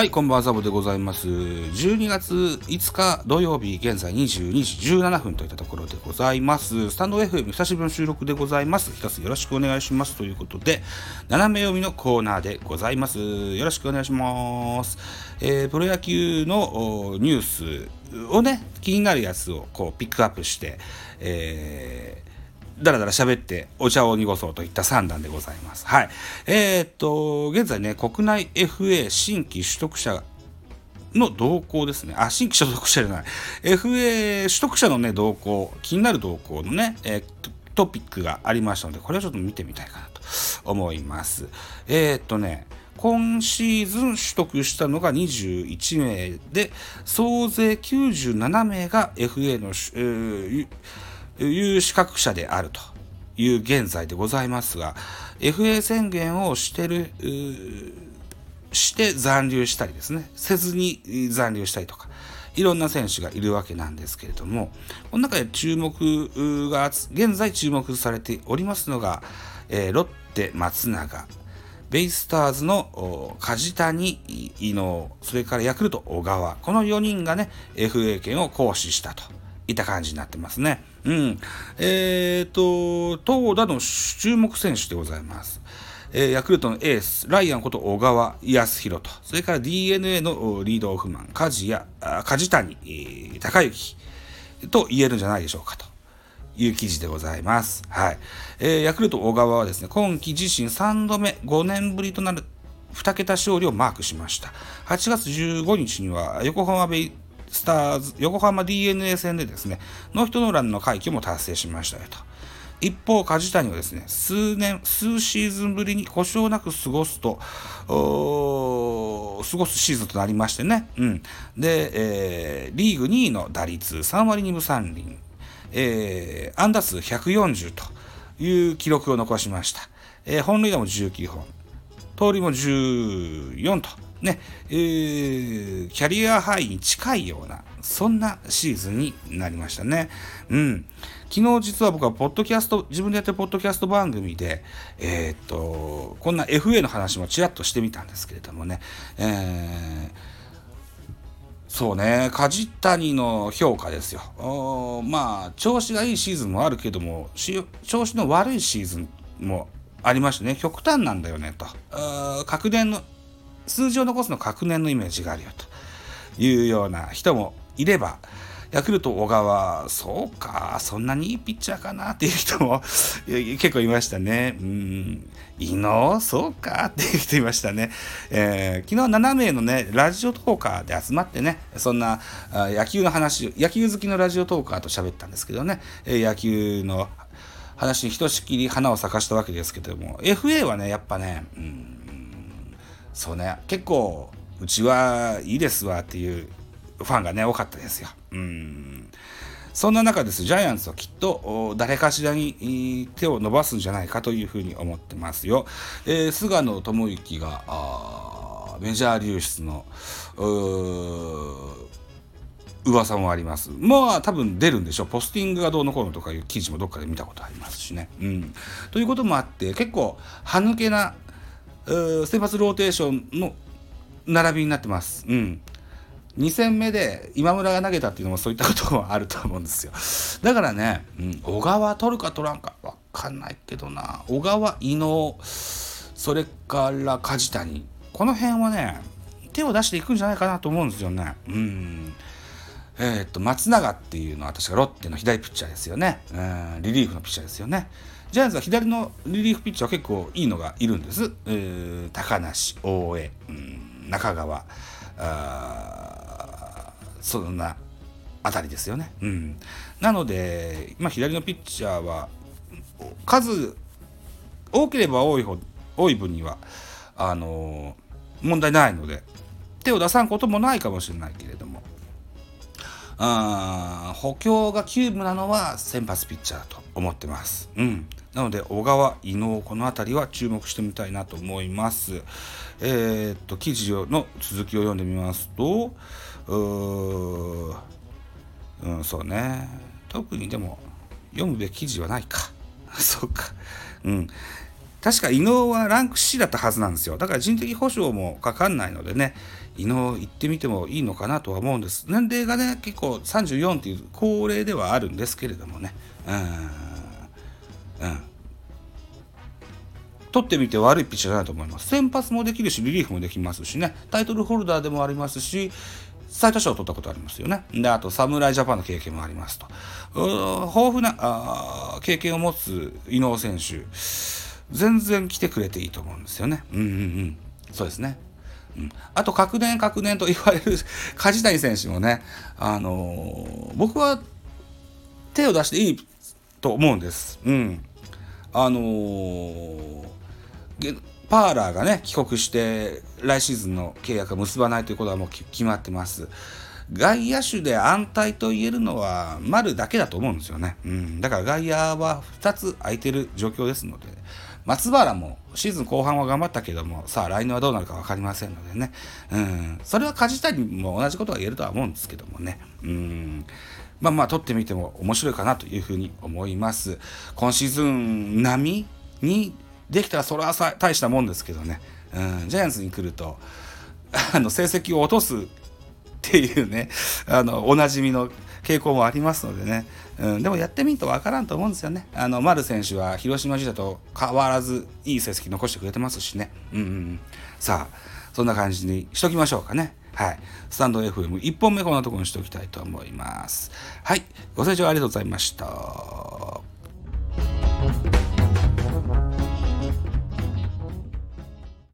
はい、こんばんは、ザボでございます。12月5日土曜日、現在22時17分といったところでございます。スタンド FM 久しぶりの収録でございます。一つよろしくお願いします。ということで、斜め読みのコーナーでございます。よろしくお願いします。えー、プロ野球のニュースをね、気になるやつをこうピックアップして、えーだらだら喋ってお茶を濁そうといった3段でございます。はい。えー、っと、現在ね、国内 FA 新規取得者の動向ですね。あ、新規所得者じゃない。FA 取得者のね、動向、気になる動向のね、えー、トピックがありましたので、これをちょっと見てみたいかなと思います。えー、っとね、今シーズン取得したのが21名で、総勢97名が FA の、えーいう資格者であるという現在でございますが、FA 宣言をしてる、して残留したりですね、せずに残留したりとか、いろんな選手がいるわけなんですけれども、この中で注目が、現在注目されておりますのが、えー、ロッテ松永、ベイスターズの梶谷、伊能、それからヤクルト小川、この4人がね、FA 権を行使したと。いた感じになってますね。うん。えっ、ー、と、投打の注目選手でございます。えー、ヤクルトのエース、ライアンこと小川康弘と、それから DNA のリードオフマン、梶谷、梶谷、隆之と言えるんじゃないでしょうかと。いう記事でございます。はい。えー、ヤクルト小川はですね、今季自身3度目、5年ぶりとなる2桁勝利をマークしました。8月15日には横浜ベイスターズ、横浜 DNA 戦でですね、ノーヒットノーランの快挙も達成しましたよと。一方、梶谷はですね、数年、数シーズンぶりに故障なく過ごすと、過ごすシーズンとなりましてね。うん。で、えー、リーグ2位の打率3割2分3厘、えー、安打数140という記録を残しました。えー、本塁打も19本、盗塁も14と。ね、えー、キャリアハイに近いような、そんなシーズンになりましたね。うん。昨日実は僕はポッドキャスト、自分でやってるポッドキャスト番組で、えー、っと、こんな FA の話もちらっとしてみたんですけれどもね、えー、そうね、梶谷の評価ですよ。まあ、調子がいいシーズンもあるけども、調子の悪いシーズンもありましてね、極端なんだよねと。確年の数字を残すの確年のイメージがあるよというような人もいれば、ヤクルト小川、そうか、そんなにいいピッチャーかなっていう人も 結構いましたね。うん、伊能、そうかっていう人いましたね。えー、昨日7名のね、ラジオトーカーで集まってね、そんな野球の話、野球好きのラジオトーカーと喋ったんですけどね、野球の話にひとしきり花を咲かしたわけですけども、FA はね、やっぱね、うんそうね、結構、うちはいいですわっていうファンがね、多かったですよ。うん。そんな中です、ジャイアンツはきっと誰かしらに手を伸ばすんじゃないかというふうに思ってますよ。えー、菅野智之がメジャー流出の噂もあります。まあ多分出るんでしょう。ポスティングがどうのこうのとかいう記事もどっかで見たことありますしね。うん。ということもあって結構歯抜けな先発ローテーションの並びになってます。うん。2戦目で今村が投げたっていうのもそういったこともあると思うんですよ。だからね、うん、小川取るか取らんか分かんないけどな。小川、伊能、それから梶谷。この辺はね、手を出していくんじゃないかなと思うんですよね。うん。えー、っと、松永っていうのは確かロッテの左ピッチャーですよね。うん、リリーフのピッチャーですよね。ジャイアンツは左のリリーフピッチャーは結構いいのがいるんです。高梨、大江、うん、中川、あそんなあたりですよね。うん、なので、まあ、左のピッチャーは数多ければ多いほ多い分にはあの問題ないので手を出さんこともないかもしれないけれどもあ補強が急務なのは先発ピッチャーだと思ってます。うんなので、小川、伊能、この辺りは注目してみたいなと思います。えー、っと、記事の続きを読んでみますと、ううん、そうね。特にでも、読むべき記事はないか。そうか。うん。確か伊能はランク C だったはずなんですよ。だから人的保障もかかんないのでね、伊能行ってみてもいいのかなとは思うんです。年齢がね、結構34っていう高齢ではあるんですけれどもね。うん。うん。取ってみて悪いピッチャーじゃないと思います。先発もできるし、リリーフもできますしね。タイトルホルダーでもありますし、最多勝を取ったことありますよね。で、あと、侍ジャパンの経験もありますと。豊富なあ経験を持つ伊能選手、全然来てくれていいと思うんですよね。うんうんうん。そうですね。うん、あと、確年確年と言われる梶谷選手もね、あのー、僕は手を出していいと思うんです。うん。あのーパーラーがね、帰国して、来シーズンの契約を結ばないということはもう決まってます。外野手で安泰と言えるのは丸だけだと思うんですよね。うん。だから外野は2つ空いてる状況ですので、松原もシーズン後半は頑張ったけども、さあ来年はどうなるか分かりませんのでね。うん。それは梶谷も同じことが言えるとは思うんですけどもね。うん。まあまあ、取ってみても面白いかなというふうに思います。今シーズン並みにできたらそれは大したもんですけどね、うん、ジャイアンツに来るとあの成績を落とすっていうねあのおなじみの傾向もありますのでね、うん、でもやってみると分からんと思うんですよね。あの丸選手は広島時代と変わらずいい成績残してくれてますしね。うん、うん、さあそんな感じにしときましょうかね。はい。スタンド FM1 本目こんなところにしておきたいと思います。はい。ご清聴ありがとうございました。